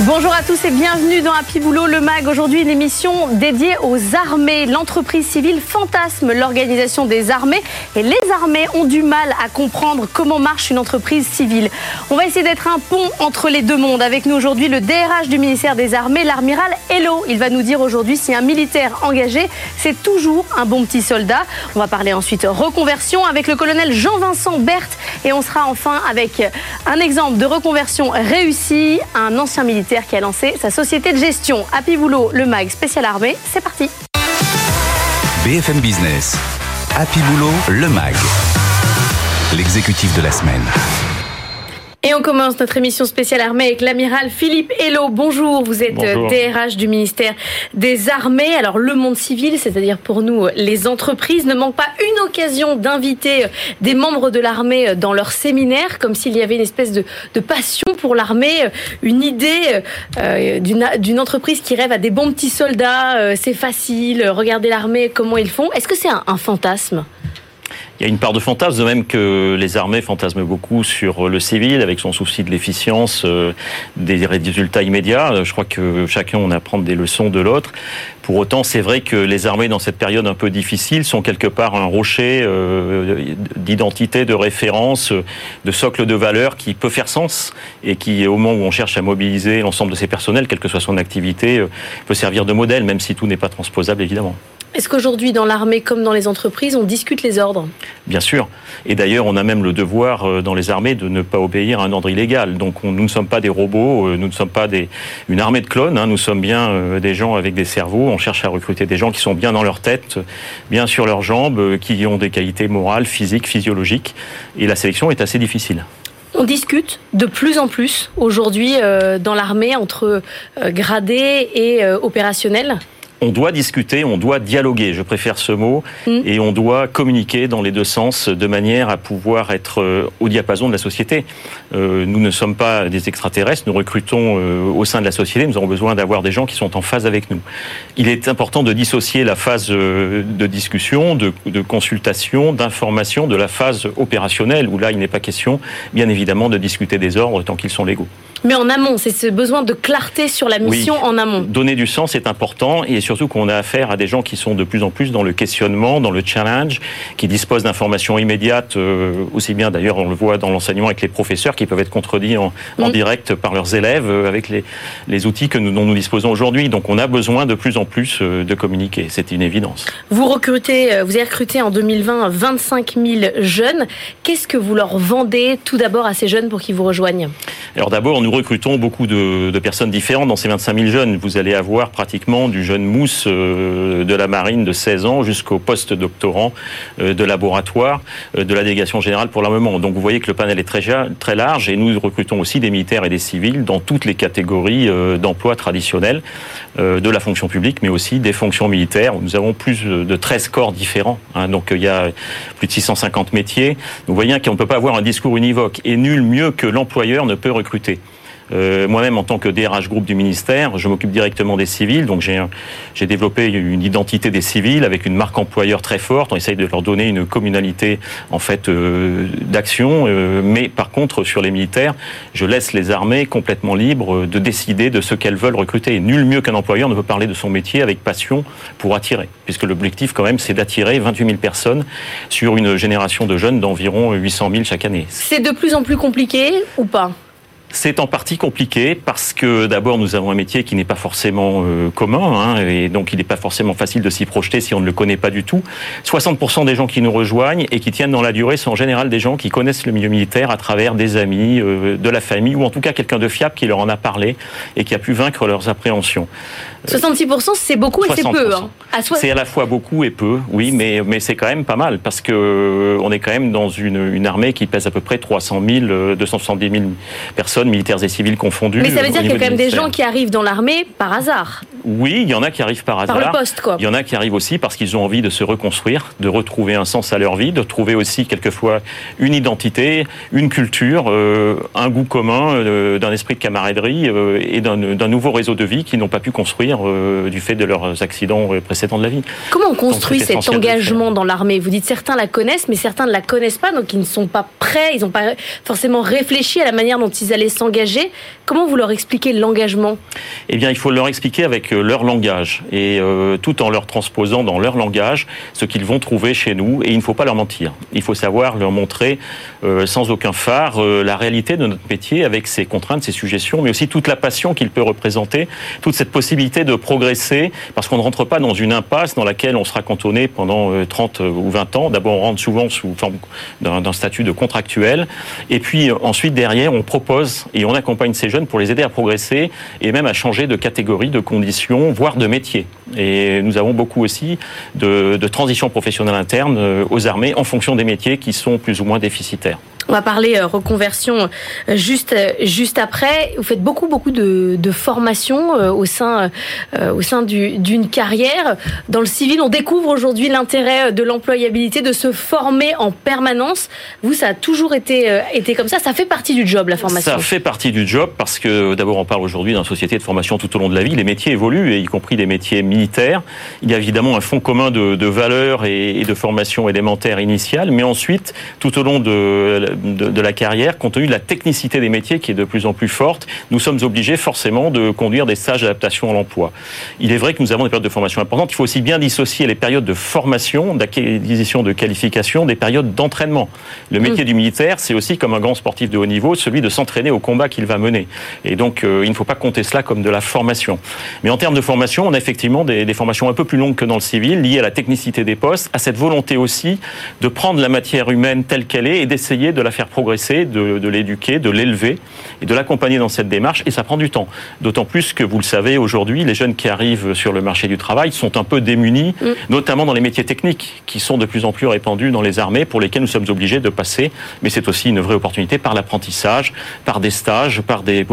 Bonjour à tous et bienvenue dans Happy Boulot, le MAG. Aujourd'hui, une émission dédiée aux armées. L'entreprise civile fantasme l'organisation des armées et les armées ont du mal à comprendre comment marche une entreprise civile. On va essayer d'être un pont entre les deux mondes. Avec nous aujourd'hui, le DRH du ministère des Armées, l'amiral Hello. Il va nous dire aujourd'hui si un militaire engagé, c'est toujours un bon petit soldat. On va parler ensuite reconversion avec le colonel Jean-Vincent Berthe et on sera enfin avec un exemple de reconversion réussie, un ancien militaire qui a lancé sa société de gestion. Happy Boulot, le MAG spécial armée, c'est parti. BFM Business, Happy Boulot, le MAG, l'exécutif de la semaine. Et on commence notre émission spéciale armée avec l'amiral Philippe Hello. Bonjour, vous êtes DRH du ministère des Armées. Alors le monde civil, c'est-à-dire pour nous les entreprises, ne manque pas une occasion d'inviter des membres de l'armée dans leur séminaire, comme s'il y avait une espèce de, passion pour l'armée, une idée euh, d'une entreprise qui rêve à des bons petits soldats, euh, c'est facile, regardez l'armée, comment ils font. Est-ce que c'est un fantasme? Il y a une part de fantasme, de même que les armées fantasment beaucoup sur le civil, avec son souci de l'efficience, euh, des résultats immédiats. Je crois que chacun on apprend des leçons de l'autre. Pour autant, c'est vrai que les armées, dans cette période un peu difficile, sont quelque part un rocher euh, d'identité, de référence, de socle de valeur qui peut faire sens et qui, au moment où on cherche à mobiliser l'ensemble de ses personnels, quelle que soit son activité, euh, peut servir de modèle, même si tout n'est pas transposable, évidemment. Est-ce qu'aujourd'hui, dans l'armée comme dans les entreprises, on discute les ordres? Bien sûr. Et d'ailleurs, on a même le devoir euh, dans les armées de ne pas obéir à un ordre illégal. Donc, nous ne sommes pas des robots, euh, nous ne sommes pas des, une armée de clones, hein. nous sommes bien euh, des gens avec des cerveaux. On cherche à recruter des gens qui sont bien dans leur tête, bien sur leurs jambes, qui ont des qualités morales, physiques, physiologiques. Et la sélection est assez difficile. On discute de plus en plus aujourd'hui dans l'armée entre gradés et opérationnels? On doit discuter, on doit dialoguer, je préfère ce mot, mm. et on doit communiquer dans les deux sens de manière à pouvoir être euh, au diapason de la société. Euh, nous ne sommes pas des extraterrestres, nous recrutons euh, au sein de la société, nous avons besoin d'avoir des gens qui sont en phase avec nous. Il est important de dissocier la phase de discussion, de, de consultation, d'information de la phase opérationnelle, où là il n'est pas question, bien évidemment, de discuter des ordres tant qu'ils sont légaux. Mais en amont, c'est ce besoin de clarté sur la mission en amont. Donner du sens est important et surtout qu'on a affaire à des gens qui sont de plus en plus dans le questionnement, dans le challenge, qui disposent d'informations immédiates, euh, aussi bien d'ailleurs on le voit dans l'enseignement avec les professeurs qui peuvent être contredits en, mm. direct par leurs élèves euh, avec les, les outils que nous, dont nous disposons aujourd'hui. Donc on a besoin de plus en plus euh, de communiquer, c'est une évidence. Vous recrutez, vous avez recruté en 2020 25 000 jeunes. Qu'est-ce que vous leur vendez tout d'abord à ces jeunes pour qu'ils vous rejoignent? Alors d'abord, nous recrutons beaucoup de, de, personnes différentes dans ces 25 000 jeunes. Vous allez avoir pratiquement du jeune euh, de la marine de 16 ans jusqu'au post-doctorant euh, de laboratoire euh, de la délégation générale pour l'armement. Donc vous voyez que le panel est très, large et nous recrutons aussi des militaires et des civils dans toutes les catégories d'emplois traditionnels de la fonction publique, mais aussi des fonctions militaires. Nous avons plus de 13 corps différents. Hein. donc il y a plus de 650 métiers. Vous voyez qu'on ne peut pas avoir un discours univoque et nul mieux que l'employeur ne peut recruter. Euh, moi-même, en tant que DRH groupe du ministère, je m'occupe directement des civils. Donc, j'ai développé une identité des civils avec une marque employeur très forte. On essaye de leur donner une communalité, en fait, euh, d'action. Euh, mais par contre, sur les militaires, je laisse les armées complètement libres de décider de ce qu'elles veulent recruter. nul mieux qu'un employeur ne peut parler de son métier avec passion pour attirer. Puisque l'objectif, quand même, c'est d'attirer 28 000 personnes sur une génération de jeunes d'environ 800 000 chaque année. C'est de plus en plus compliqué ou pas? C'est en partie compliqué parce que d'abord nous avons un métier qui n'est pas forcément euh, commun hein, et donc il n'est pas forcément facile de s'y projeter si on ne le connaît pas du tout. 60% des gens qui nous rejoignent et qui tiennent dans la durée sont en général des gens qui connaissent le milieu militaire à travers des amis, euh, de la famille ou en tout cas quelqu'un de fiable qui leur en a parlé et qui a pu vaincre leurs appréhensions. 66% c'est beaucoup et c'est peu. Hein. C'est à la fois beaucoup et peu, oui, mais, mais c'est quand même pas mal parce que euh, on est quand même dans une, une armée qui pèse à peu près 300 000, 270 000 personnes personnes, militaires et civils confondus. Mais ça veut dire qu'il y a quand même des gens qui arrivent dans l'armée par hasard. Oui, il y en a qui arrivent par hasard. Par le poste, quoi. Il y en a qui arrivent aussi parce qu'ils ont envie de se reconstruire, de retrouver un sens à leur vie, de trouver aussi quelquefois une identité, une culture, euh, un goût commun, euh, d'un esprit de camaraderie euh, et d'un nouveau réseau de vie qu'ils n'ont pas pu construire du fait de leurs accidents précédents de la vie. Comment on construit cet engagement dans l'armée? Vous dites certains la connaissent, mais certains ne la connaissent pas, donc ils ne sont pas prêts, ils n'ont pas forcément réfléchi à la manière dont ils allaient s'engager. Comment vous leur expliquez l'engagement Eh bien, il faut leur expliquer avec leur langage et euh, tout en leur transposant dans leur langage ce qu'ils vont trouver chez nous. Et il ne faut pas leur mentir. Il faut savoir leur montrer euh, sans aucun phare euh, la réalité de notre métier avec ses contraintes, ses suggestions, mais aussi toute la passion qu'il peut représenter, toute cette possibilité de progresser, parce qu'on ne rentre pas dans une impasse dans laquelle on sera cantonné pendant 30 ou 20 ans. D'abord, on rentre souvent sous forme d'un statut de contractuel, et puis ensuite derrière, on propose et on accompagne ces jeunes pour les aider à progresser et même à changer de catégorie, de conditions, voire de métier. Et nous avons beaucoup aussi de, de transition professionnelle interne euh, aux armées en fonction des métiers qui sont plus ou moins déficitaires. On va parler euh, reconversion euh, juste juste après. Vous faites beaucoup beaucoup de, de formations au sein au sein d'une carrière dans le civil. On découvre aujourd'hui l'intérêt de l'employabilité, de se former en permanence. Vous, ça a toujours été été comme ça. Ça fait partie du job la formation. Ça fait partie du job parce que d'abord on parle aujourd'hui d'une société de formation tout au long de la vie. Les métiers évoluent et y compris les métiers militaires. Il y a évidemment un fonds commun de, de valeurs et, et de formation élémentaire initiale, mais ensuite tout au long de de, la carrière, compte tenu de la technicité des métiers qui est de plus en plus forte, nous sommes obligés forcément de conduire des stages d'adaptation à l'emploi. Il est vrai que nous avons des périodes de formation importantes. Il faut aussi bien dissocier les périodes de formation, d'acquisition de qualification, des périodes d'entraînement. Le métier mm. du militaire, c'est aussi comme un grand sportif de haut niveau, celui de s'entraîner au combat qu'il va mener. Et donc, euh, il ne faut pas compter cela comme de la formation. Mais en termes de formation, on a effectivement des, des formations un peu plus longues que dans le civil, liées à la technicité des postes, à cette volonté aussi de prendre la matière humaine telle qu'elle est et d'essayer de la faire progresser, de, l'éduquer, de l'élever et de l'accompagner dans cette démarche. Et ça prend du temps. D'autant plus que, vous le savez, aujourd'hui, les jeunes qui arrivent sur le marché du travail sont un peu démunis, mm. notamment dans les métiers techniques, qui sont de plus en plus répandus dans les armées, pour lesquels nous sommes obligés de passer. Mais c'est aussi une vraie opportunité par l'apprentissage, par des stages, par, des,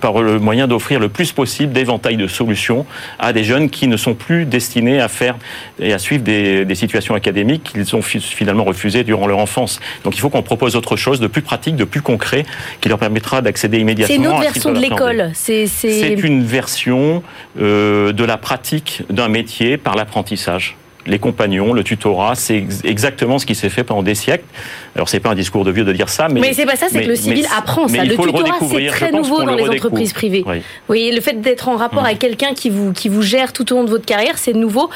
par le moyen d'offrir le plus possible d'éventail de solutions à des jeunes qui ne sont plus destinés à faire et à suivre des, des situations académiques qu'ils ont finalement refusées durant leur enfance. Donc il faut qu'on propose autre chose de plus pratique, de plus concret, qui leur permettra d'accéder immédiatement. C'est une autre version de l'école. C'est une version euh, de la pratique d'un métier par l'apprentissage les compagnons, le tutorat, c'est exactement ce qui s'est fait pendant des siècles. Alors c'est pas un discours de vieux de dire ça, mais mais c'est pas ça, c'est que le civil apprend ça. Le tutorat c'est très nouveau dans les entreprises privées. Oui. le fait d'être en rapport avec quelqu'un qui vous qui vous gère tout au long de votre carrière, c'est nouveau.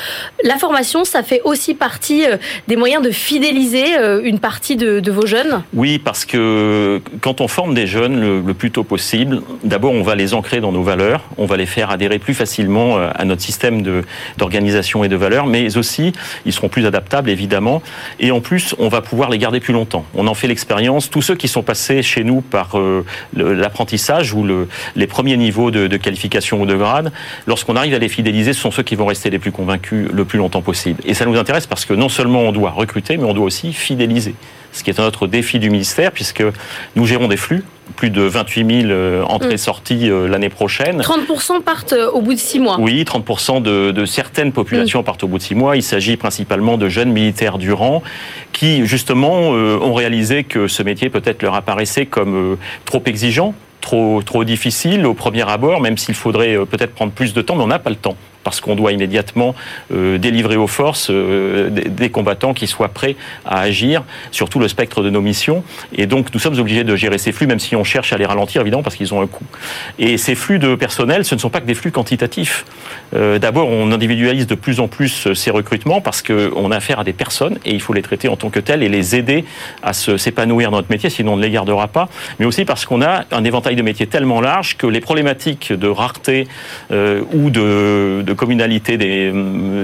La formation, ça fait aussi partie euh, des moyens de fidéliser euh, une partie de, de vos jeunes? Oui, parce que quand on forme des jeunes le, le plus tôt possible, d'abord on va les ancrer dans nos valeurs, on va les faire adhérer plus facilement euh, à notre système d'organisation et de valeurs, mais aussi ils seront plus adaptables évidemment, et en plus on va pouvoir les garder plus longtemps. On en fait l'expérience. Tous ceux qui sont passés chez nous par euh, l'apprentissage ou le, les premiers niveaux de, qualification ou de grade, lorsqu'on arrive à les fidéliser, ce sont ceux qui vont rester les plus convaincus le plus longtemps possible. Et ça nous intéresse parce que non seulement on doit recruter, mais on doit aussi fidéliser ce qui est un autre défi du ministère, puisque nous gérons des flux, plus de 28 000 euh, entrées-sorties mm. euh, l'année prochaine. 30% partent euh, au bout de six mois. Oui, 30% de, de, certaines populations mm. partent au bout de six mois. Il s'agit principalement de jeunes militaires du rang qui, justement, ont réalisé que ce métier peut-être leur apparaissait comme trop exigeant, trop, trop difficile au premier abord, même s'il faudrait peut-être prendre plus de temps, mais on n'a pas le temps parce qu'on doit immédiatement euh, délivrer aux forces euh, des, combattants qui soient prêts à agir sur tout le spectre de nos missions. Et donc, nous sommes obligés de gérer ces flux, même si on cherche à les ralentir, évidemment, parce qu'ils ont un coût. Et ces flux de personnel, ce ne sont pas que des flux quantitatifs. Euh, D'abord, on individualise de plus en plus ces recrutements parce qu'on a affaire à des personnes et il faut les traiter en tant que telles et les aider à s'épanouir dans notre métier, sinon on ne les gardera pas. Mais aussi parce qu'on a un éventail de métiers tellement large que les problématiques de rareté ou de communalité des,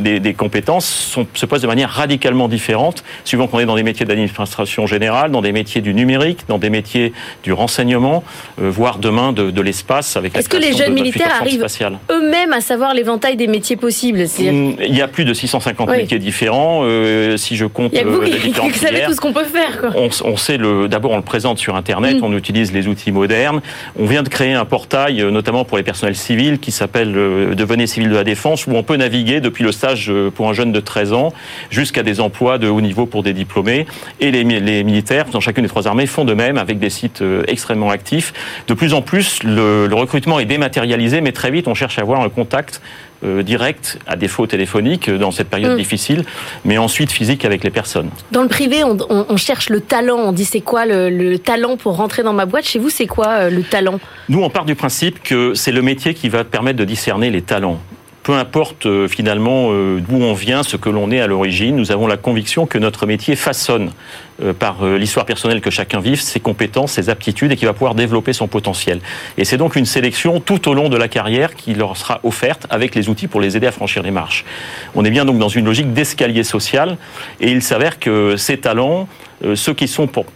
des, des compétences sont, se posent de manière radicalement différente, suivant qu'on est dans des métiers d'administration générale, dans des métiers du numérique, dans des métiers du renseignement, euh, voire demain de, de l'espace avec Est-ce que les jeunes militaires arrivent eux-mêmes à savoir l'éventail des métiers possibles. Mm, il y a plus de 650 métiers différents. si je compte il y a vous qui, savez tout ce qu'on peut faire. Quoi. On, sait le. D'abord, on le présente sur Internet. Mm. On utilise les outils modernes. On vient de créer un portail, notamment pour les personnels civils, qui s'appelle Devenez civil de la défense, où on peut naviguer depuis le stage pour un jeune de 13 ans jusqu'à des emplois de haut niveau pour des diplômés. Et les, les militaires, dans chacune des trois armées, font de même avec des sites extrêmement actifs. De plus en plus, le, le recrutement est dématérialisé, mais très vite, on cherche à avoir un contact euh, direct, à défaut téléphonique, dans cette période mm. difficile, mais ensuite physique avec les personnes. Dans le privé, on, cherche le talent. On dit c'est quoi le, talent pour rentrer dans ma boîte? Chez vous, c'est quoi euh, le talent? Nous, on part du principe que c'est le métier qui va permettre de discerner les talents peu importe euh, finalement euh, d'où on vient, ce que l'on est à l'origine, nous avons la conviction que notre métier façonne par l'histoire personnelle que chacun vive ses compétences, ses aptitudes et qu'il va pouvoir développer son potentiel. Et c'est donc une sélection tout au long de la carrière qui leur sera offerte avec les outils pour les aider à franchir les marches. On est bien donc dans une logique d'escalier social et il s'avère que ces talents, ceux qui sont pour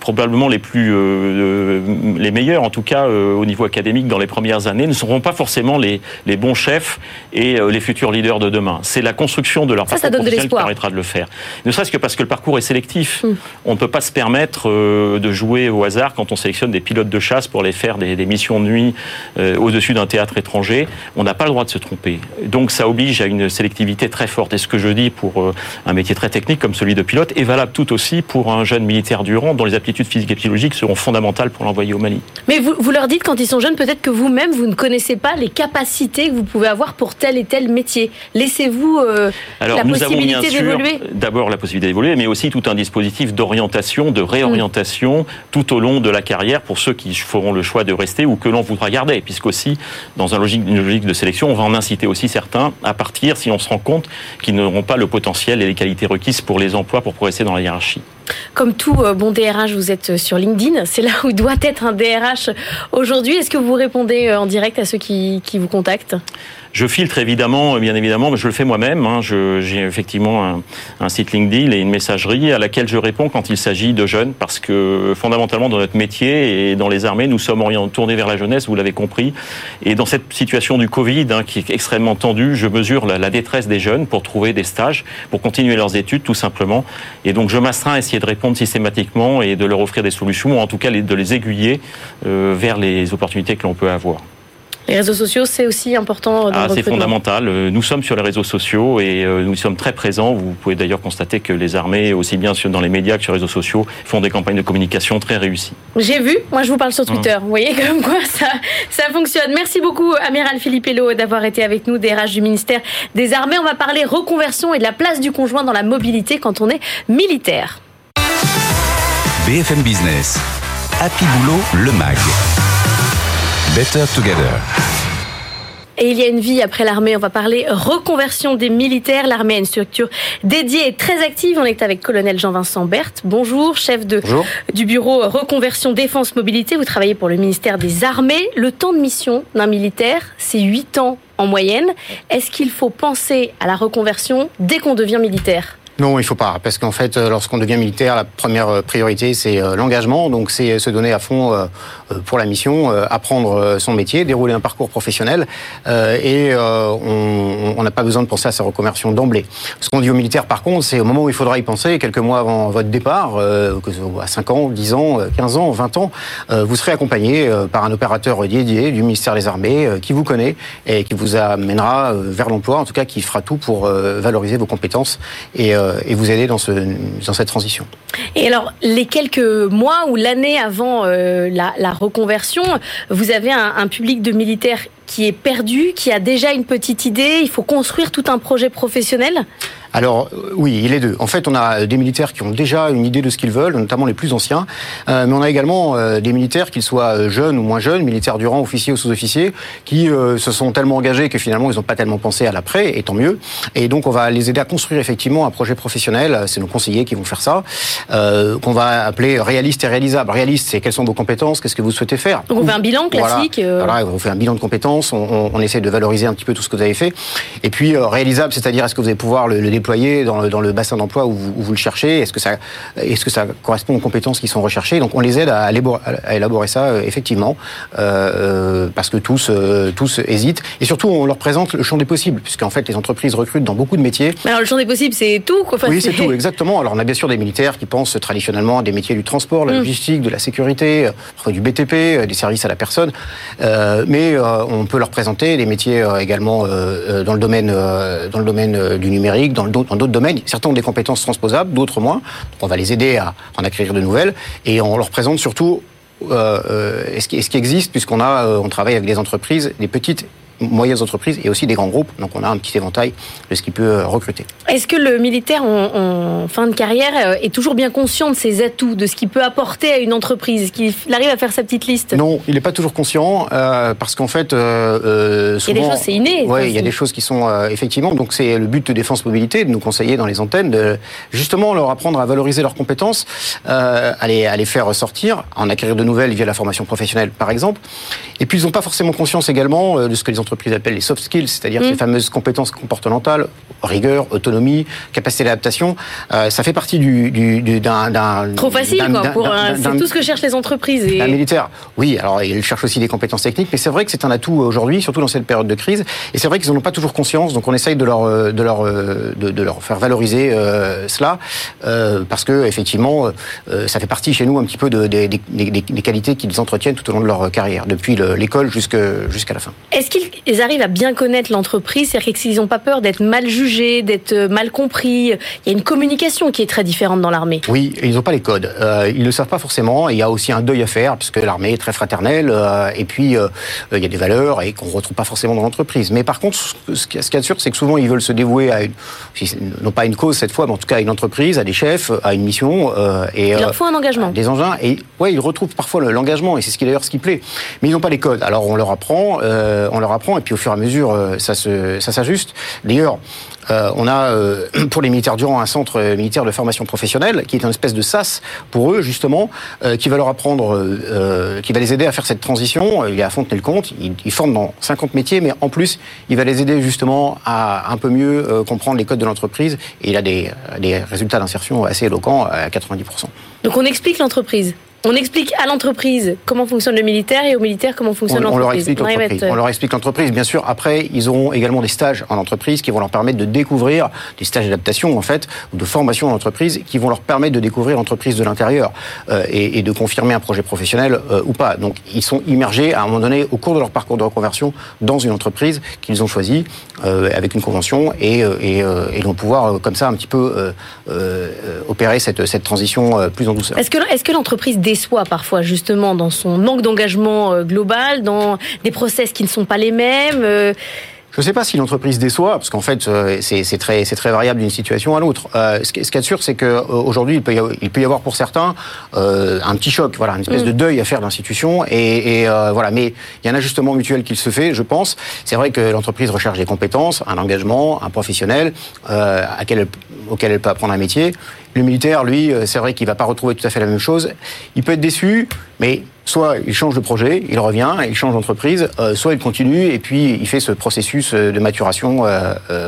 probablement les plus euh, les meilleurs en tout cas euh, au niveau académique dans les premières années ne seront pas forcément les, les bons chefs et euh, les futurs leaders de demain. C'est la construction de leur parcours professionnel qui permettra de le faire. Ne serait-ce que parce que le parcours est sélectif. Hmm. On ne peut pas se permettre de jouer au hasard quand on sélectionne des pilotes de chasse pour les faire des, des missions de nuit au-dessus d'un théâtre étranger. On n'a pas le droit de se tromper. Donc ça oblige à une sélectivité très forte. Et ce que je dis pour un métier très technique comme celui de pilote est valable tout aussi pour un jeune militaire durant dont les aptitudes physiques et psychologiques seront fondamentales pour l'envoyer au Mali. Mais vous, vous, leur dites quand ils sont jeunes, peut-être que vous-même, vous ne connaissez pas les capacités que vous pouvez avoir pour tel et tel métier. Laissez-vous euh, la possibilité d'évoluer D'abord la possibilité d'évoluer, mais aussi tout un dispositif d'orientation, de réorientation tout au long de la carrière pour ceux qui feront le choix de rester ou que l'on voudra garder, puisqu'aussi, dans une logique, de sélection, on va en inciter aussi certains à partir si on se rend compte qu'ils n'auront pas le potentiel et les qualités requises pour les emplois pour progresser dans la hiérarchie. Comme tout euh, bon DRH, vous êtes euh, sur LinkedIn. C'est là où doit être un DRH aujourd'hui. Est-ce que vous répondez euh, en direct à ceux qui vous contactent? Je filtre évidemment, bien évidemment, je le fais moi-même. Hein. J'ai effectivement un, un, site LinkedIn et une messagerie à laquelle je réponds quand il s'agit de jeunes, parce que fondamentalement dans notre métier et dans les armées, nous sommes tournés vers la jeunesse, vous l'avez compris. Et dans cette situation du Covid, hein, qui est extrêmement tendue, je mesure la, la, détresse des jeunes pour trouver des stages, pour continuer leurs études, tout simplement. Et donc je m'astreins à essayer de répondre systématiquement et de leur offrir des solutions, ou en tout cas de les aiguiller euh, vers les opportunités que l'on peut avoir. Les réseaux sociaux, c'est aussi important ah, C'est fondamental. Euh, nous sommes sur les réseaux sociaux et euh, nous sommes très présents. Vous pouvez d'ailleurs constater que les armées, aussi bien dans les médias que sur les réseaux sociaux, font des campagnes de communication très réussies. J'ai vu. Moi, je vous parle sur Twitter. Vous voyez comme quoi ça, ça fonctionne. Merci beaucoup, Amiral Philippe Hello, d'avoir été avec nous, DRH du ministère des Armées. On va parler reconversion et de la place du conjoint dans la mobilité quand on est militaire. BFM Business. Happy Boulot, le MAG. Better Together. Et il y a une vie après l'armée. On va parler reconversion des militaires. L'armée a une structure dédiée et très active. On est avec colonel Jean-Vincent Berthe. Bonjour, chef de, du bureau reconversion défense mobilité. Vous travaillez pour le ministère des Armées. Le temps de mission d'un militaire, c'est 8 ans en moyenne. Est-ce qu'il faut penser à la reconversion dès qu'on devient militaire? Non, il faut pas, parce qu'en fait, euh, lorsqu'on devient militaire, la première euh, priorité, c'est euh, l'engagement, donc c'est se donner à fond pour la mission, apprendre son métier, dérouler un parcours professionnel, et on n'a pas besoin de penser à sa reconversion d'emblée. Ce qu'on dit aux militaires, par contre, c'est au moment où il faudra y penser, quelques mois avant votre départ, à 5 ans, 10 ans, 15 ans, 20 ans, vous serez accompagné par un opérateur dédié du ministère des Armées qui vous connaît et qui vous amènera vers l'emploi, en tout cas qui fera tout pour valoriser vos compétences et et vous aider dans, ce, dans cette transition. Et alors, les quelques mois ou l'année avant euh, la, reconversion, vous avez un public de militaires qui est perdu, qui a déjà une petite idée, il faut construire tout un projet professionnel alors oui, il est deux. En fait, on a des militaires qui ont déjà une idée de ce qu'ils veulent, notamment les plus anciens, euh, mais on a également euh, des militaires, qu'ils soient jeunes ou moins jeunes, militaires du rang, officiers ou sous-officiers, qui euh, se sont tellement engagés que finalement ils n'ont pas tellement pensé à l'après, et tant mieux. Et donc on va les aider à construire effectivement un projet professionnel. C'est nos conseillers qui vont faire ça, qu'on va appeler réaliste et réalisable. Réaliste, c'est quelles sont vos compétences, qu'est-ce que vous souhaitez faire. Donc on fait un bilan classique. Voilà, on fait un bilan de compétences On, on, essaie de valoriser un petit peu tout ce que vous avez fait. Et puis réalisable, c'est-à-dire est-ce que vous allez pouvoir le, déployer dans le, dans le bassin d'emploi où, vous, le cherchez? Est-ce que ça est-ce que ça correspond aux compétences qui sont recherchées? Donc on les aide à, à élaborer ça effectivement parce que tous tous hésitent et surtout on leur présente le champ des possibles puisqu'en fait les entreprises recrutent dans beaucoup de métiers. Mais alors le champ des possibles c'est tout quoi. oui c'est tout exactement. Alors on a bien sûr des militaires qui pensent traditionnellement à des métiers du transport, la mm. logistique, de la sécurité, du BTP, des services à la personne. Euh, mais euh, on peut leur présenter des métiers euh, également dans le domaine, dans le domaine du numérique, dans d'autres domaines. Certains ont des compétences transposables, d'autres moins. on va les aider à en acquérir de nouvelles et on leur présente surtout ce, qui, existe puisqu'on travaille avec des entreprises, des petites moyennes entreprises et aussi des grands groupes. Donc on a un petit éventail de ce qui peut euh, recruter. Est-ce que le militaire en, fin de carrière euh, est toujours bien conscient de ses atouts, de ce qu'il peut apporter à une entreprise? Est-ce qu'il arrive à faire sa petite liste? Non, il n'est pas toujours conscient euh, parce qu'en fait, euh, souvent, il y a des choses, c'est inné. Oui, il y a des choses qui sont effectivement. Donc c'est le but de Défense Mobilité de nous conseiller dans les antennes, de justement leur apprendre à valoriser leurs compétences, à les, à les faire ressortir, en acquérir de nouvelles via la formation professionnelle par exemple. Et puis ils n'ont pas forcément conscience également de ce que les entreprises entreprises appellent les soft skills, c'est-à-dire mm. ces fameuses compétences comportementales, rigueur, autonomie, capacité d'adaptation. Euh, ça fait partie du, du, d'un, trop facile quoi. Pour, c'est tout ce que cherchent les entreprises. Et... Un militaire, oui. Alors ils cherchent aussi des compétences techniques, mais c'est vrai que c'est un atout aujourd'hui, surtout dans cette période de crise. Et c'est vrai qu'ils n'en ont pas toujours conscience, donc on essaye de leur euh, de leur euh, de, leur faire valoriser cela, parce que effectivement, ça fait partie chez nous un petit peu de, des, des qualités qu'ils entretiennent tout au long de leur carrière, depuis l'école jusqu'à la fin. Est-ce qu'ils ils arrivent à bien connaître l'entreprise, c'est-à-dire qu'ils n'ont pas peur d'être mal jugés, d'être euh, mal compris. Il y a une communication qui est très différente dans l'armée. Oui, ils n'ont pas les codes. Euh, ils ne le savent pas forcément. Il y a aussi un deuil à faire, puisque l'armée est très fraternelle, euh, et puis euh, il y a des valeurs et qu'on ne retrouve pas forcément dans l'entreprise. Mais par contre, ce qui est sûr, c'est que souvent ils veulent se dévouer à une, non pas une cause cette fois, mais en tout cas à une entreprise, à des chefs, à une mission. et, il leur faut un engagement. Des engins. Et ouais, ils retrouvent parfois l'engagement, et c'est ce qui d'ailleurs ce qui plaît. Mais ils n'ont pas les codes. Alors on leur apprend, on leur apprend et puis au fur et à mesure, euh, ça s'ajuste. D'ailleurs, euh, on a euh, pour les militaires durant un centre militaire de formation professionnelle qui est une espèce de SAS pour eux justement, qui va leur apprendre, qui va les aider à faire cette transition. Il est à Fontenay-le-Comte, il, il forme dans 50 métiers, mais en plus, il va les aider justement à un peu mieux comprendre les codes de l'entreprise. Et il a des, des résultats d'insertion assez éloquents à 90%. Donc on explique l'entreprise on explique à l'entreprise comment fonctionne le militaire et aux militaires comment fonctionne l'entreprise. On, leur explique l'entreprise. Bien sûr, après, ils auront également des stages en entreprise qui vont leur permettre de découvrir, des stages d'adaptation en fait, ou de formation en entreprise, qui vont leur permettre de découvrir l'entreprise de l'intérieur euh, et, de confirmer un projet professionnel euh, ou pas. Donc, ils sont immergés à un moment donné au cours de leur parcours de reconversion dans une entreprise qu'ils ont choisie euh, avec une convention et, et, ils vont pouvoir comme ça un petit peu opérer cette, cette transition plus en douceur. Est-ce que, est-ce que l'entreprise déçoit parfois justement dans son manque d'engagement euh, global, dans des process qui ne sont pas les mêmes euh, je ne sais pas si l'entreprise déçoit, parce qu'en fait, euh, c'est très, très variable d'une situation à l'autre. ce, qui est sûr, c'est qu'aujourd'hui, il, peut y avoir, il peut y avoir pour certains un petit choc, voilà, une espèce mm. de deuil à faire de l'institution. Et, voilà, mais il y a un ajustement mutuel qui se fait, je pense. C'est vrai que l'entreprise recherche des compétences, un engagement, un professionnel auquel elle peut apprendre un métier. Le militaire, lui, euh, c'est vrai qu'il va pas retrouver tout à fait la même chose. Il peut être déçu, mais soit il change de projet, il revient, il change d'entreprise, euh, soit il continue et puis il fait ce processus euh, de maturation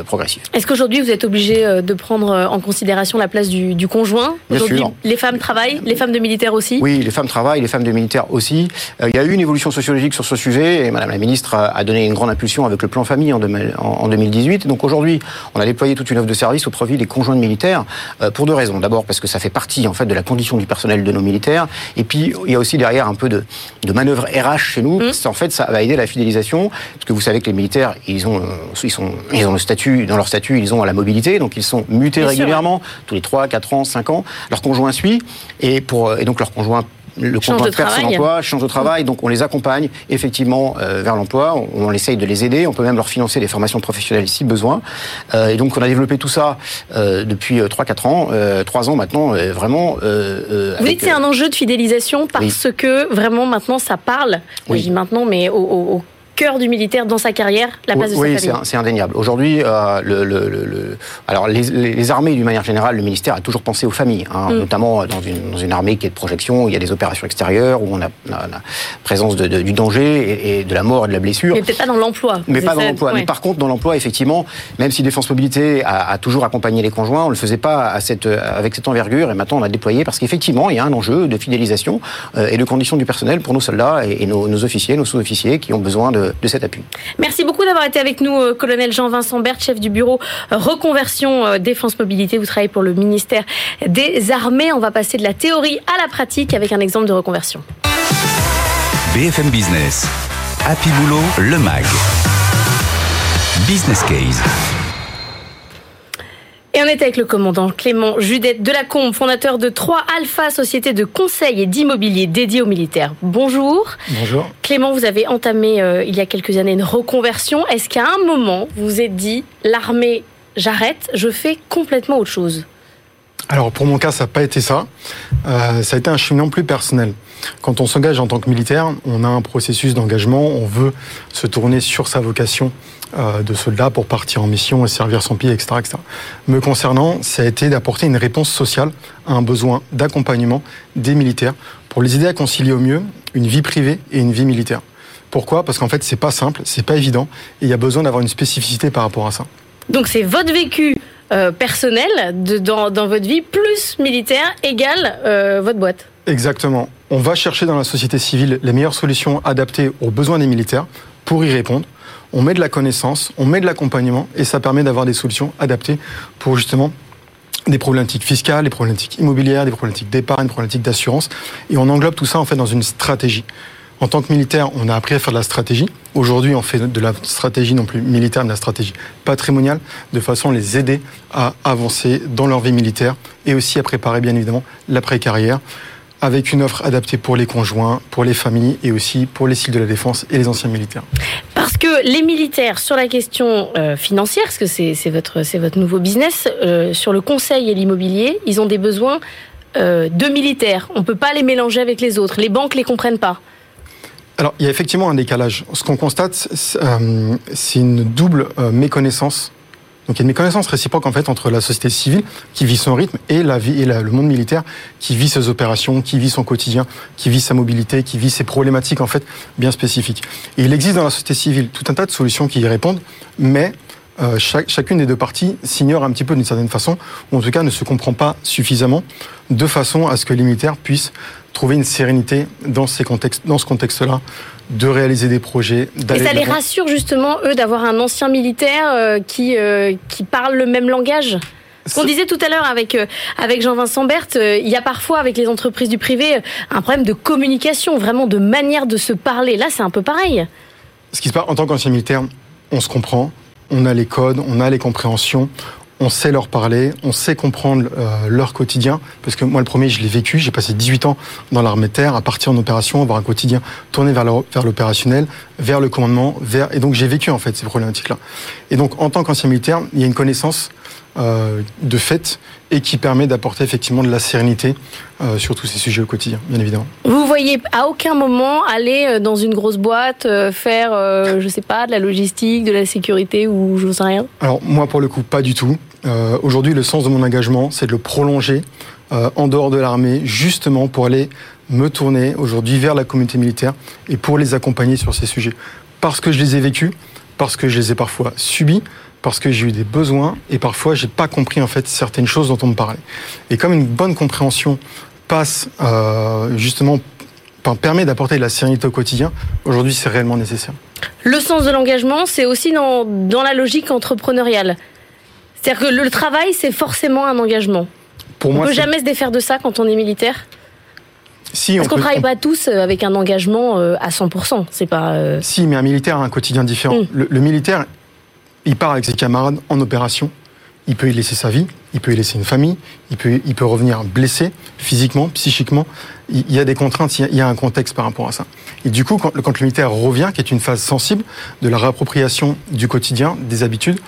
progressive. Est-ce qu'aujourd'hui vous êtes obligé de prendre en considération la place du, conjoint? Aujourd'hui, les femmes travaillent, les femmes de militaires aussi? Oui, les femmes travaillent, les femmes de militaires aussi. il y a eu une évolution sociologique sur ce sujet et Madame la ministre a donné une grande impulsion avec le plan famille en, 2018. Donc aujourd'hui, on a déployé toute une offre de service au profit des conjoints de militaires pour deux raisons. D'abord parce que ça fait partie en fait de la condition du personnel de nos militaires. Et puis il y a aussi derrière un peu de, de manœuvre RH chez nous. Mmh. En fait, ça va aider la fidélisation. Parce que vous savez que les militaires, ils ont, ils sont, ils ont le statut, dans leur statut, ils ont la mobilité. Donc ils sont mutés régulièrement, tous les 3, 4 ans, 5 ans. Leur conjoint suit. Et, pour, et donc leur conjoint le contrat de perd son emploi, change de travail, donc on les accompagne effectivement euh, vers l'emploi, on, on, essaye de les aider, on peut même leur financer des formations professionnelles si besoin. Euh, et donc on a développé tout ça euh, depuis 3-4 ans, 3 ans maintenant, vraiment. Vous dites que c'est un enjeu de fidélisation parce que vraiment maintenant ça parle, je dis maintenant, mais au cœur du militaire dans sa carrière, la place de oui, sa famille. c'est indéniable. Aujourd'hui, euh, le, le, le, alors les, les, armées, d'une manière générale, le ministère a toujours pensé aux familles, hein, mm. notamment dans une, dans une, armée qui est de projection, où il y a des opérations extérieures, où on a la, la présence de, de, du danger et, et, de la mort et de la blessure. Mais peut-être pas dans l'emploi. Mais pas dans l'emploi. Ouais. Mais par contre, dans l'emploi, effectivement, même si Défense Mobilité a, a, toujours accompagné les conjoints, on le faisait pas à cette, avec cette envergure, et maintenant on a déployé parce qu'effectivement, il y a un enjeu de fidélisation euh, et de conditions du personnel pour nos soldats et, et nos, nos, officiers, nos sous-officiers qui ont besoin de, de cet appui. Merci beaucoup d'avoir été avec nous, euh, colonel Jean-Vincent Berthe, chef du bureau euh, reconversion défense mobilité. Vous travaillez pour le ministère des Armées. On va passer de la théorie à la pratique avec un exemple de reconversion. BFM Business, Happy Boulot, le MAG. Business Case. Et on est avec le commandant Clément Judette de la Combe, fondateur de 3 Alpha, société de conseil et d'immobilier dédiée aux militaires. Bonjour. Bonjour. Clément, vous avez entamé euh, il y a quelques années une reconversion. Est-ce qu'à un moment, vous vous êtes dit, l'armée, j'arrête, je fais complètement autre chose? Alors pour mon cas, ça n'a pas été ça. Euh, ça a été un cheminement plus personnel. Quand on s'engage en tant que militaire, on a un processus d'engagement, on veut se tourner sur sa vocation euh, de soldat pour partir en mission et servir son pays, etc., etc. Me concernant, ça a été d'apporter une réponse sociale à un besoin d'accompagnement des militaires pour les aider à concilier au mieux une vie privée et une vie militaire. Pourquoi? Parce qu'en fait, c'est pas simple, c'est pas évident, et il y a besoin d'avoir une spécificité par rapport à ça. Donc c'est votre vécu euh, personnel dans, votre vie plus militaire égale euh, votre boîte. Exactement. On va chercher dans la société civile les meilleures solutions adaptées aux besoins des militaires pour y répondre. On met de la connaissance, on met de l'accompagnement et ça permet d'avoir des solutions adaptées pour justement des problématiques fiscales, des problématiques immobilières, des problématiques d'épargne, des problématiques d'assurance. Et on englobe tout ça en fait dans une stratégie. En tant que militaire, on a appris à faire de la stratégie. Aujourd'hui, on fait de la stratégie non plus militaire, mais de la stratégie patrimoniale, de façon à les aider à avancer dans leur vie militaire et aussi à préparer bien évidemment l'après-carrière avec une offre adaptée pour les conjoints, pour les familles et aussi pour les civils de la défense et les anciens militaires. Parce que les militaires, sur la question euh, financière, parce que c'est votre, votre nouveau business, euh, sur le conseil et l'immobilier, ils ont des besoins euh, de militaires. On ne peut pas les mélanger avec les autres. Les banques ne les comprennent pas. Alors, il y a effectivement un décalage. Ce qu'on constate, c'est une double méconnaissance. Donc, il y a une méconnaissance réciproque en fait entre la société civile qui vit son rythme et la vie et le monde militaire qui vit ses opérations, qui vit son quotidien, qui vit sa mobilité, qui vit ses problématiques en fait bien spécifiques. Et il existe dans la société civile tout un tas de solutions qui y répondent, mais euh, chacune des deux parties s'ignore un petit peu d'une certaine façon, ou en tout cas ne se comprend pas suffisamment, de façon à ce que les militaires puissent trouver une sérénité dans, ces contextes, dans ce contexte-là, de réaliser des projets. Et ça les rassure justement, eux, d'avoir un ancien militaire euh, qui, euh, qui parle le même langage ce qu'on disait tout à l'heure avec, euh, avec Jean-Vincent Berthe, il y a parfois avec les entreprises du privé un problème de communication, vraiment de manière de se parler. Là, c'est un peu pareil. Ce qui se passe en tant qu'ancien militaire, on se comprend, on a les codes, on a les compréhensions, on sait leur parler, on sait comprendre euh, leur quotidien, parce que moi le premier je l'ai vécu, j'ai passé 18 ans dans l'armée de terre, à partir en opération, avoir un quotidien tourné vers l'opérationnel, vers le commandement, vers et donc j'ai vécu en fait ces problématiques-là. Et donc en tant qu'ancien militaire, il y a une connaissance euh, de fait et qui permet d'apporter effectivement de la sérénité euh, sur tous ces sujets au quotidien, bien évidemment. Vous voyez à aucun moment aller euh, dans une grosse boîte euh, faire, je sais pas, de la logistique, de la sécurité ou je ne sais rien? Alors moi pour le coup pas du tout. Aujourd'hui le sens de mon engagement c'est de le prolonger en dehors de l'armée justement pour aller me tourner aujourd'hui vers la communauté militaire et pour les accompagner sur ces sujets. Parce que je les ai vécus, parce que je les ai parfois subis, parce que j'ai eu des besoins et parfois j'ai pas compris en fait certaines choses dont on me parlait. Et comme une bonne compréhension passe euh, justement permet d'apporter de la sérénité au quotidien, aujourd'hui c'est réellement nécessaire. Le sens de l'engagement, c'est aussi dans, dans la logique entrepreneuriale. C'est-à-dire que le travail, c'est forcément un engagement. Pour on moi, peut jamais se défaire de ça quand on est militaire. si, Parce on qu'on peut- travaille on- pas tous euh, avec un engagement euh, à 100%. C'est pas. Si, mais un militaire a un quotidien différent. Mm. Le, le militaire, il part avec ses camarades en opération. Il peut y laisser sa vie, il peut y laisser une famille, il peut, il peut revenir blessé physiquement, psychiquement. Il y a des contraintes, il y a, un contexte par rapport à ça. Et du coup, quand, quand le militaire revient, qui est une phase sensible de la réappropriation du quotidien, des habitudes,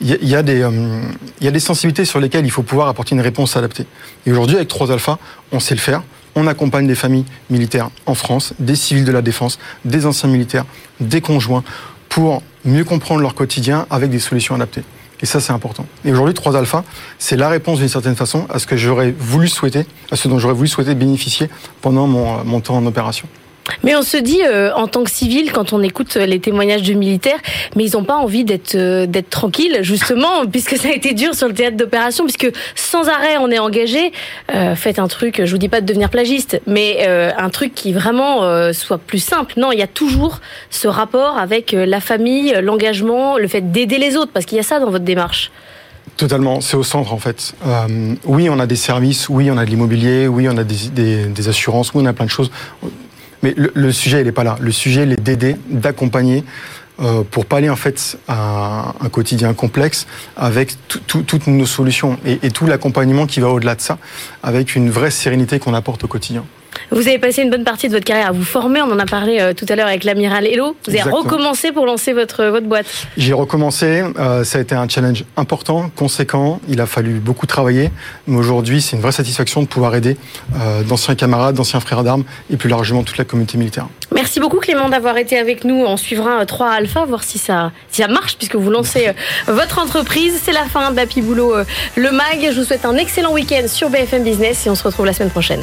il y a, il y a des, euh, il y a des sensibilités sur lesquelles il faut pouvoir apporter une réponse adaptée. Et aujourd'hui, avec 3 alpha, on sait le faire. On accompagne des familles militaires en France, des civils de la défense, des anciens militaires, des conjoints, pour mieux comprendre leur quotidien avec des solutions adaptées. Et ça, c'est important. Et aujourd'hui, 3 Alpha, c'est la réponse d'une certaine façon à ce que j'aurais voulu souhaiter, à ce dont j'aurais voulu souhaiter bénéficier pendant mon, mon temps en opération. Mais on se dit, euh, en tant que civil, quand on écoute euh, les témoignages de militaires, mais ils n'ont pas envie d'être euh, tranquilles, justement, puisque ça a été dur sur le théâtre d'opération, puisque sans arrêt on est engagé. faites un truc, je vous dis pas de devenir plagiste, mais un truc qui vraiment soit plus simple. Non, il y a toujours ce rapport avec la famille, l'engagement, le fait d'aider les autres, parce qu'il y a ça dans votre démarche. Totalement, c'est au centre en fait. oui, on a des services, oui, on a de l'immobilier, oui, on a des, des assurances, oui, on a plein de choses mais le, sujet, il n'est pas là. Le sujet, il est d'aider, d'accompagner euh, pour pallier en fait à un quotidien complexe avec toutes nos solutions et, et tout l'accompagnement qui va au-delà de ça, avec une vraie sérénité qu'on apporte au quotidien. Vous avez passé une bonne partie de votre carrière à vous former. On en a parlé euh, tout à l'heure avec l'amiral Hello. Vous avez recommencé pour lancer votre, votre boîte. J'ai recommencé. Euh, ça a été un challenge important, conséquent. Il a fallu beaucoup travailler. Mais aujourd'hui, c'est une vraie satisfaction de pouvoir aider euh, d'anciens camarades, d'anciens frères d'armes et plus largement toute la communauté militaire. Merci beaucoup Clément d'avoir été avec nous. On suivra 3 Alpha, voir si ça, si ça marche puisque vous lancez votre entreprise. C'est la fin d'Happy Boulot Le Mag. Je vous souhaite un excellent week-end sur BFM Business et on se retrouve la semaine prochaine.